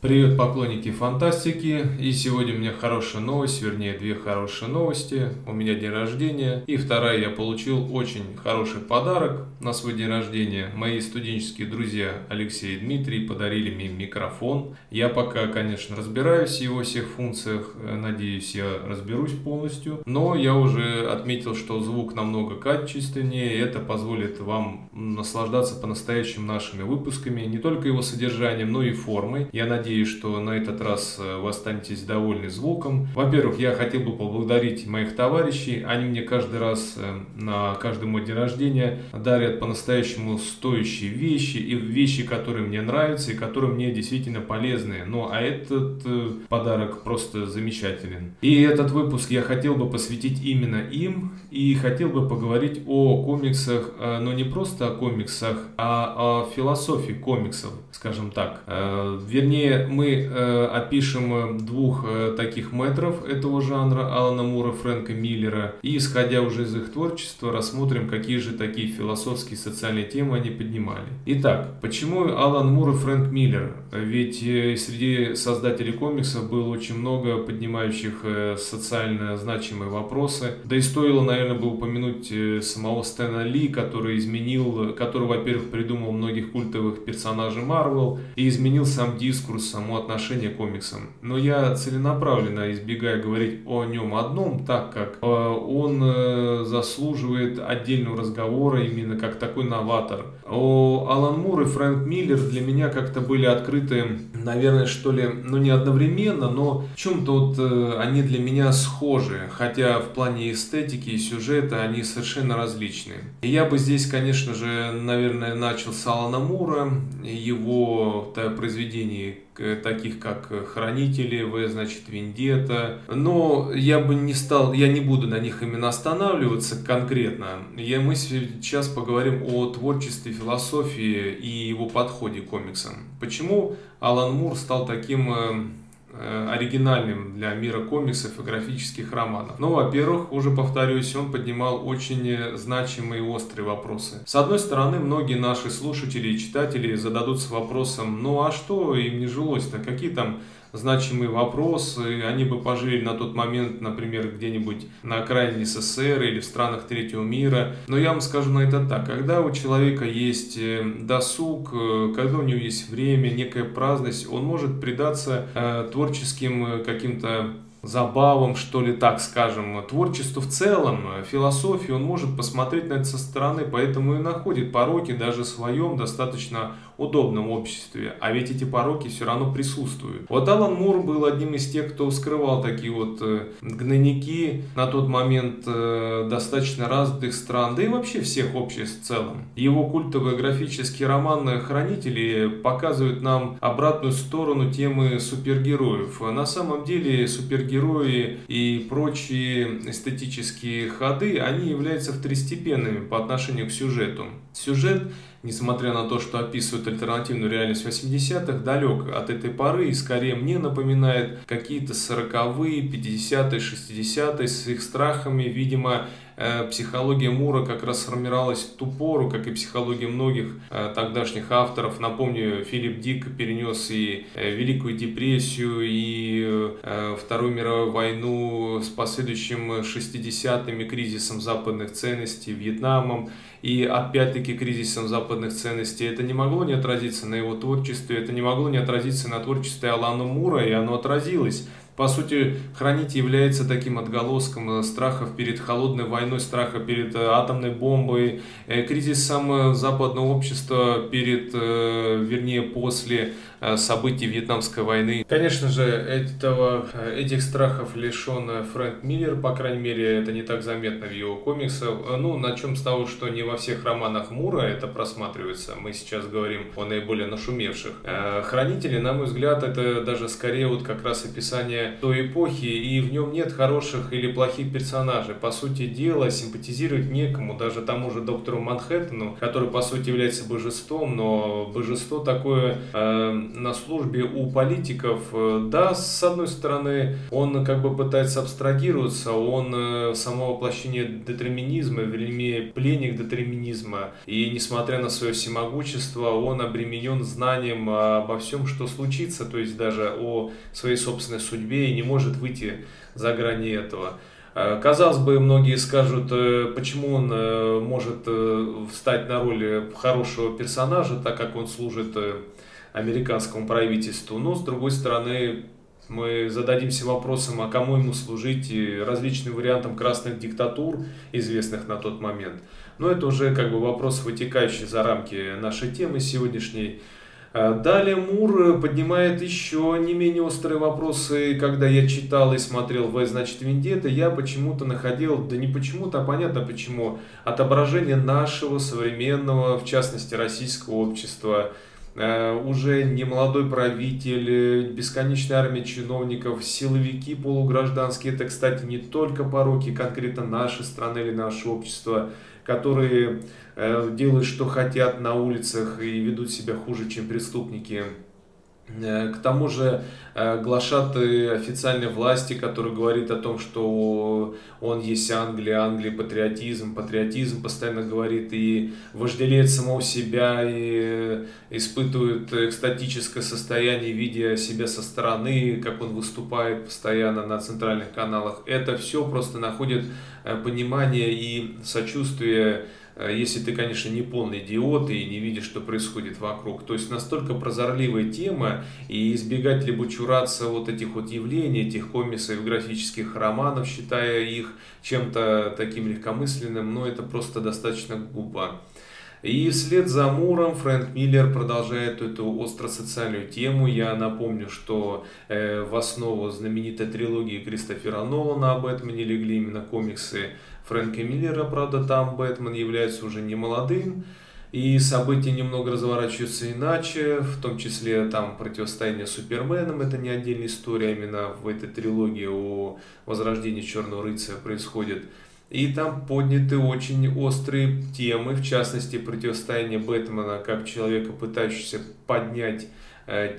Привет, поклонники фантастики! И сегодня у меня хорошая новость, вернее две хорошие новости. У меня день рождения. И вторая, я получил очень хороший подарок на свой день рождения. Мои студенческие друзья Алексей и Дмитрий подарили мне микрофон. Я пока, конечно, разбираюсь в его всех функциях. Надеюсь, я разберусь полностью. Но я уже отметил, что звук намного качественнее. И это позволит вам наслаждаться по-настоящему нашими выпусками. Не только его содержанием, но и формой. Я надеюсь, надеюсь, что на этот раз э, вы останетесь довольны звуком. Во-первых, я хотел бы поблагодарить моих товарищей. Они мне каждый раз э, на каждый мой день рождения дарят по-настоящему стоящие вещи и вещи, которые мне нравятся и которые мне действительно полезны. Ну, а этот э, подарок просто замечателен. И этот выпуск я хотел бы посвятить именно им и хотел бы поговорить о комиксах, но не просто о комиксах, а о философии комиксов, скажем так. Вернее, мы э, опишем э, двух э, таких метров этого жанра, Алана Мура, Фрэнка Миллера, и, исходя уже из их творчества, рассмотрим, какие же такие философские и социальные темы они поднимали. Итак, почему Алан Мур и Фрэнк Миллер? Ведь э, среди создателей комиксов было очень много поднимающих э, социально значимые вопросы. Да и стоило, наверное, бы упомянуть э, самого Стэна Ли, который изменил, который, во-первых, придумал многих культовых персонажей Марвел и изменил сам дискурс само отношение к комиксам. Но я целенаправленно избегаю говорить о нем одном, так как э, он э, заслуживает отдельного разговора именно как такой новатор. О Алан Мур и Фрэнк Миллер для меня как-то были открыты, наверное, что ли, ну не одновременно, но в чем-то вот э, они для меня схожи, хотя в плане эстетики и сюжета они совершенно различны. И я бы здесь, конечно же, наверное, начал с Алана Мура, его произведений таких как Хранители, В, значит, Вендета. Но я бы не стал, я не буду на них именно останавливаться конкретно. Я, мы сейчас поговорим о творчестве, философии и его подходе к комиксам. Почему Алан Мур стал таким э, Э, оригинальным для мира комиксов и графических романов. Ну, во-первых, уже повторюсь, он поднимал очень значимые и острые вопросы. С одной стороны, многие наши слушатели и читатели зададутся вопросом, ну а что им не жилось-то, какие там значимые вопросы, они бы пожили на тот момент, например, где-нибудь на окраине СССР или в странах третьего мира. Но я вам скажу на это так, когда у человека есть э, досуг, э, когда у него есть время, некая праздность, он может предаться э, творческим э, каким-то забавам, что ли, так скажем, творчеству в целом, философию, он может посмотреть на это со стороны, поэтому и находит пороки даже в своем достаточно удобном обществе, а ведь эти пороки все равно присутствуют. Вот Алан Мур был одним из тех, кто скрывал такие вот э, гнойники на тот момент э, достаточно развитых стран, да и вообще всех обществ в целом. Его культовый графический роман «Хранители» показывает нам обратную сторону темы супергероев. На самом деле супергерои и прочие эстетические ходы, они являются второстепенными по отношению к сюжету. Сюжет несмотря на то, что описывает альтернативную реальность 80-х, далек от этой поры и скорее мне напоминает какие-то 40-е, 50-е, 60-е с их страхами, видимо, психология Мура как раз сформировалась в ту пору, как и психология многих э, тогдашних авторов. Напомню, Филипп Дик перенес и э, Великую депрессию, и Вторую мировую войну с последующим 60-ми кризисом западных ценностей, Вьетнамом, и опять-таки кризисом западных ценностей. Это не могло не отразиться на его творчестве, это не могло не отразиться на творчестве Алана Мура, и оно отразилось. По сути, хранить является таким отголоском э, страхов перед холодной войной, страха перед э, атомной бомбой, э, кризисом западного общества перед, вернее, после событий Вьетнамской войны. Конечно же, этого, этих страхов лишен Фрэнк Миллер, по крайней мере, это не так заметно в его комиксах. Ну, на чем с того, что не во всех романах Мура это просматривается. Мы сейчас говорим о наиболее нашумевших. Хранители, на мой взгляд, это даже скорее вот как раз описание той эпохи, и в нем нет хороших или плохих персонажей. По сути дела, симпатизировать некому, даже тому же доктору Манхэттену, который, по сути, является божеством, но божество такое э, на службе у политиков, э, да, с одной стороны, он как бы пытается абстрагироваться, он э, само воплощение детерминизма, вернее, пленник детерминизма, и несмотря на свое всемогущество, он обременен знанием обо всем, что случится, то есть даже о своей собственной судьбе, и не может выйти за грани этого. Э, казалось бы, многие скажут, почему он может встать на роль хорошего персонажа, так как он служит американскому правительству. Но, с другой стороны, мы зададимся вопросом, а кому ему служить различным вариантам красных диктатур, известных на тот момент. Но это уже как бы вопрос, вытекающий за рамки нашей темы сегодняшней. А далее Мур поднимает еще не менее острые вопросы. Когда я читал и смотрел «В, значит, Вендетта», я почему-то находил, да не почему-то, а понятно почему, отображение нашего современного, в частности, российского общества, уже не молодой правитель, бесконечная армия чиновников, силовики полугражданские. Это, кстати, не только пороки конкретно нашей страны или нашего общества, которые Э, делают, что хотят на улицах и ведут себя хуже, чем преступники. Э, к тому же э, глашаты официальной власти, который говорит о том, что он есть Англия, Англия патриотизм, патриотизм постоянно говорит и вожделеет самого себя и испытывает экстатическое состояние, видя себя со стороны, как он выступает постоянно на центральных каналах. Это все просто находит понимание и сочувствие Э, если ты, конечно, не полный идиот и не видишь, что происходит вокруг. То есть настолько прозорливая тема, и избегать либо чураться вот этих вот явлений, этих комиксов, графических романов, считая их чем-то таким легкомысленным, но это просто достаточно глупо. И вслед за Муром Фрэнк Миллер продолжает эту остро-социальную тему. Я напомню, что э, в основу знаменитой трилогии Кристофера Нолана об Бэтмене легли именно комиксы Фрэнка Миллера, правда, там Бэтмен является уже не молодым, и события немного разворачиваются иначе, в том числе там противостояние с Суперменом, это не отдельная история, а именно в этой трилогии о возрождении Черного Рыцаря происходит. И там подняты очень острые темы, в частности противостояние Бэтмена как человека, пытающегося поднять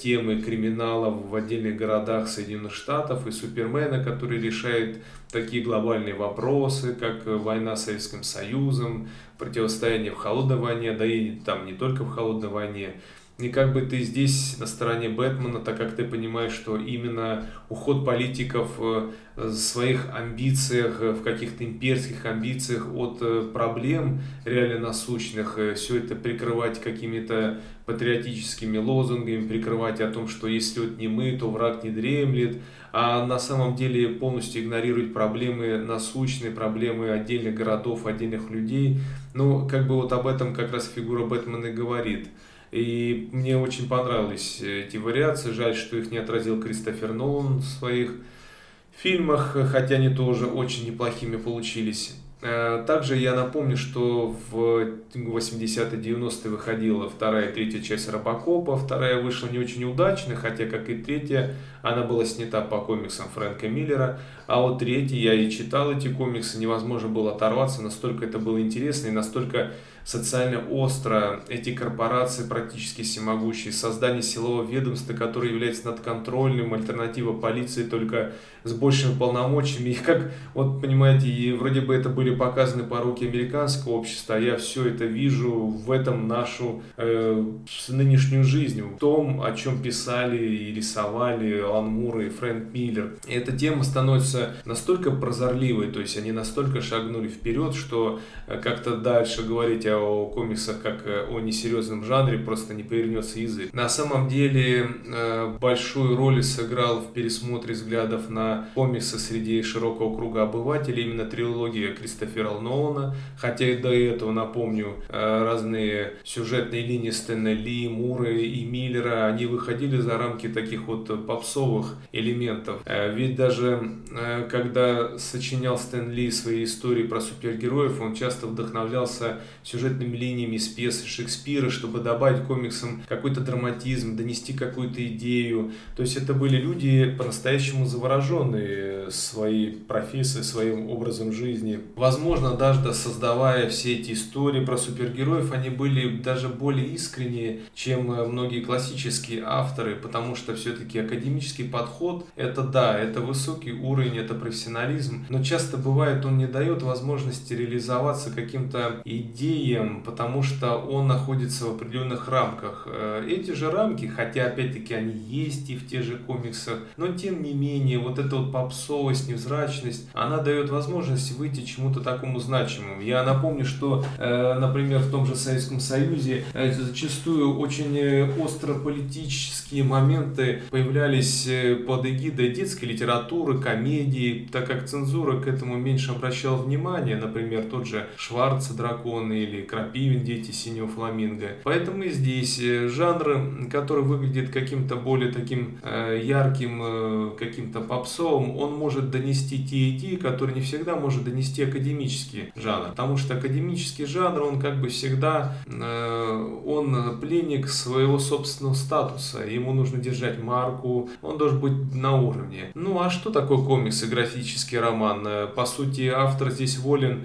темы криминала в отдельных городах Соединенных Штатов и Супермена, который решает такие глобальные вопросы, как война с Советским Союзом, противостояние в холодной войне, да и там не только в холодной войне, и как бы ты здесь на стороне Бэтмена, так как ты понимаешь, что именно уход политиков э, в своих амбициях, э, в каких-то имперских амбициях от э, проблем реально насущных, все это прикрывать какими-то патриотическими лозунгами, прикрывать о том, что если вот не мы, то враг не дремлет, а на самом деле полностью игнорировать проблемы насущные, проблемы отдельных городов, отдельных людей. Ну, как бы вот об этом как раз фигура Бэтмена и говорит – и мне очень понравились эти вариации. Жаль, что их не отразил Кристофер Нолан в своих фильмах, хотя они тоже очень неплохими получились. Э, также я напомню, что в 80-е 90-е выходила вторая и третья часть Робокопа. Вторая вышла не очень удачно, хотя, как и третья, она была снята по комиксам Фрэнка Миллера. А вот третья, я и читал эти комиксы, невозможно было оторваться, настолько это было интересно и настолько социально остро эти корпорации практически всемогущие, создание силового ведомства, которое является надконтрольным, альтернатива полиции только с большими полномочиями. И как, вот понимаете, и вроде бы это были показаны пороки американского общества, а я все это вижу в этом нашу э, нынешнюю жизнь, в том, о чем писали и рисовали Алан Мур и Фрэнк Миллер. И эта тема становится настолько прозорливой, то есть они настолько шагнули вперед, что э, как-то дальше говорить о комиксах как о несерьезном жанре просто не повернется язык. На самом деле э, большую роль сыграл в пересмотре взглядов на комиксы среди широкого круга обывателей именно трилогия Кристофера Нолана, хотя и до этого, напомню, э, разные сюжетные линии Стэна Ли, Мура и Миллера, они выходили за рамки таких вот попсовых элементов. Ведь даже когда сочинял Стэн Ли свои истории про супергероев, он часто вдохновлялся сюжетными линиями из пьесы Шекспира, чтобы добавить комиксам какой-то драматизм, донести какую-то идею. То есть это были люди по-настоящему завороженные своей профессией, своим образом жизни. Возможно, даже создавая все эти истории про супергероев, они были даже более искренние, чем э, многие классические авторы, потому что все-таки академический подход – это да, это высокий уровень, это профессионализм, но часто бывает он не дает возможности реализоваться каким-то идеям, потому что он находится в определенных рамках. Э, эти же рамки, хотя опять-таки они есть и в тех же комиксах, но тем не менее вот эта вот попсовость, невзрачность, она дает возможность выйти чему-то такому значимому. Я напомню, что, э, например, в том же Советском Союзе э, зачастую очень остро политические моменты появлялись под эгидой детской литературы, комедии, так как цензура к этому меньше обращала внимание, например, тот же Шварц «Драконы» или Крапивин «Дети синего фламинго». Поэтому и здесь э, жанр, который выглядит каким-то более таким э, ярким, э, каким-то попсовым, он может донести те идеи, которые не всегда может донести академический жанр. Потому что академический жанр, он как бы всегда, он пленник своего собственного статуса. Ему нужно держать марку, он должен быть на уровне. Ну а что такое комикс и графический роман? По сути, автор здесь волен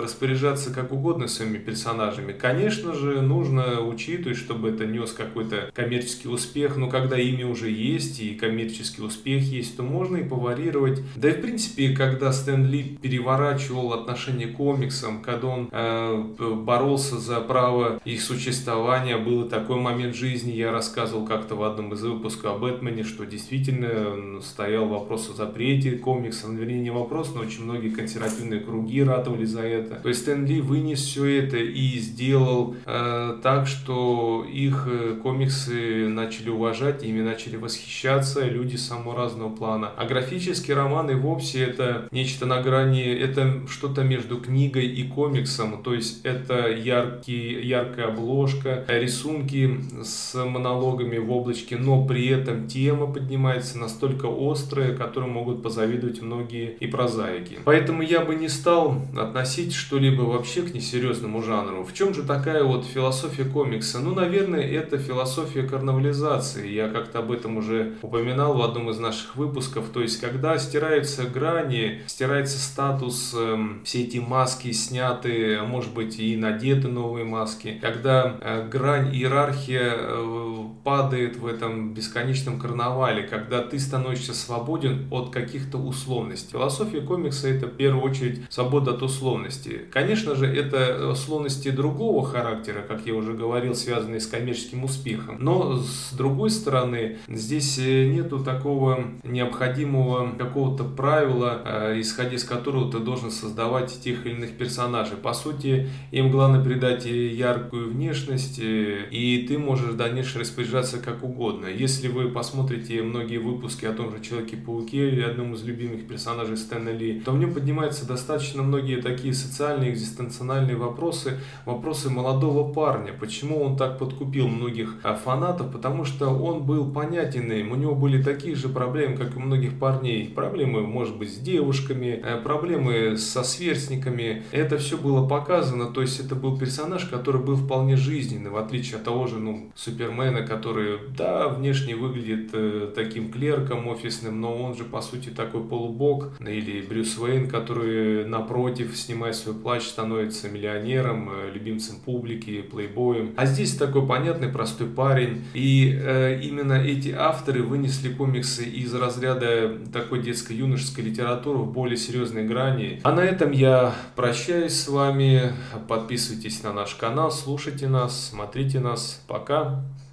распоряжаться как угодно своими персонажами. Конечно же, нужно учитывать, чтобы это нес какой-то коммерческий успех, но когда имя уже есть и коммерческий успех есть, то можно и поварировать. Да и в принципе, когда Стэн Ли переворачивал отношение к комиксам, когда он э, боролся за право их существования, был такой момент жизни, я рассказывал как-то в одном из выпусков о Бэтмене, что действительно стоял вопрос о запрете комиксов, вернее не вопрос, но очень многие консервативные круги ратовали за это. То есть Стэн Ли вынес все это и сделал э, так, что их э, комиксы начали уважать, ими начали восхищаться люди самого разного плана. А графический роман и вовсе это нечто на грани, это что-то между книгой и комиксом, то есть это яркий, яркая обложка, рисунки с монологами в облачке, но при этом тема поднимается настолько острая, которой могут позавидовать многие и прозаики. Поэтому я бы не стал относить что-либо вообще к несерьезному жанру. В чем же такая вот философия комикса? Ну, наверное, это философия карнавализации. Я как-то об этом уже упоминал в одном из наших выпусков. То есть, когда стираются грани, стирается статус, э, все эти маски сняты, а может быть и надеты новые маски. Когда э, грань, иерархия э, падает в этом бесконечном карнавале, когда ты становишься свободен от каких-то условностей. Философия комикса это в первую очередь свобода от условностей. Конечно же, это условности другого характера, как я уже говорил, связанные с коммерческим успехом. Но с другой стороны, здесь э, нету такого необходимого какого-то правила, э, исходя из которого ты должен создавать тех или иных персонажей. По сути, им главное придать яркую внешность, э, и ты можешь в дальнейшем распоряжаться как угодно. Если вы посмотрите многие выпуски о том же Человеке-пауке или одном из любимых персонажей Стэна Ли, то в нем поднимаются достаточно многие такие социальные, экзистенциональные вопросы, вопросы молодого парня. Почему он так подкупил многих а, фанатов? Потому что он был понятен им, у него были такие же проблемы, как и у многих парней. Проблемы, может быть, с девушками, э, проблемы со сверстниками. Это все было показано, то есть это был персонаж, который был вполне жизненный, в отличие от того же, ну, Супермена, который, да, внешне выглядит э, таким клерком офисным, но он же, по сути, такой полубог. Или Брюс Уэйн, который, напротив, снимая свой плащ, становится миллионером, э, любимцем публики, плейбоем. А здесь такой понятный, простой парень. И э, именно эти авторы вынесли комиксы из разряда такой детско-юношеской литературы в более серьезной грани. А на этом я прощаюсь с вами. Подписывайтесь на наш канал, слушайте нас, смотрите нас. Пока!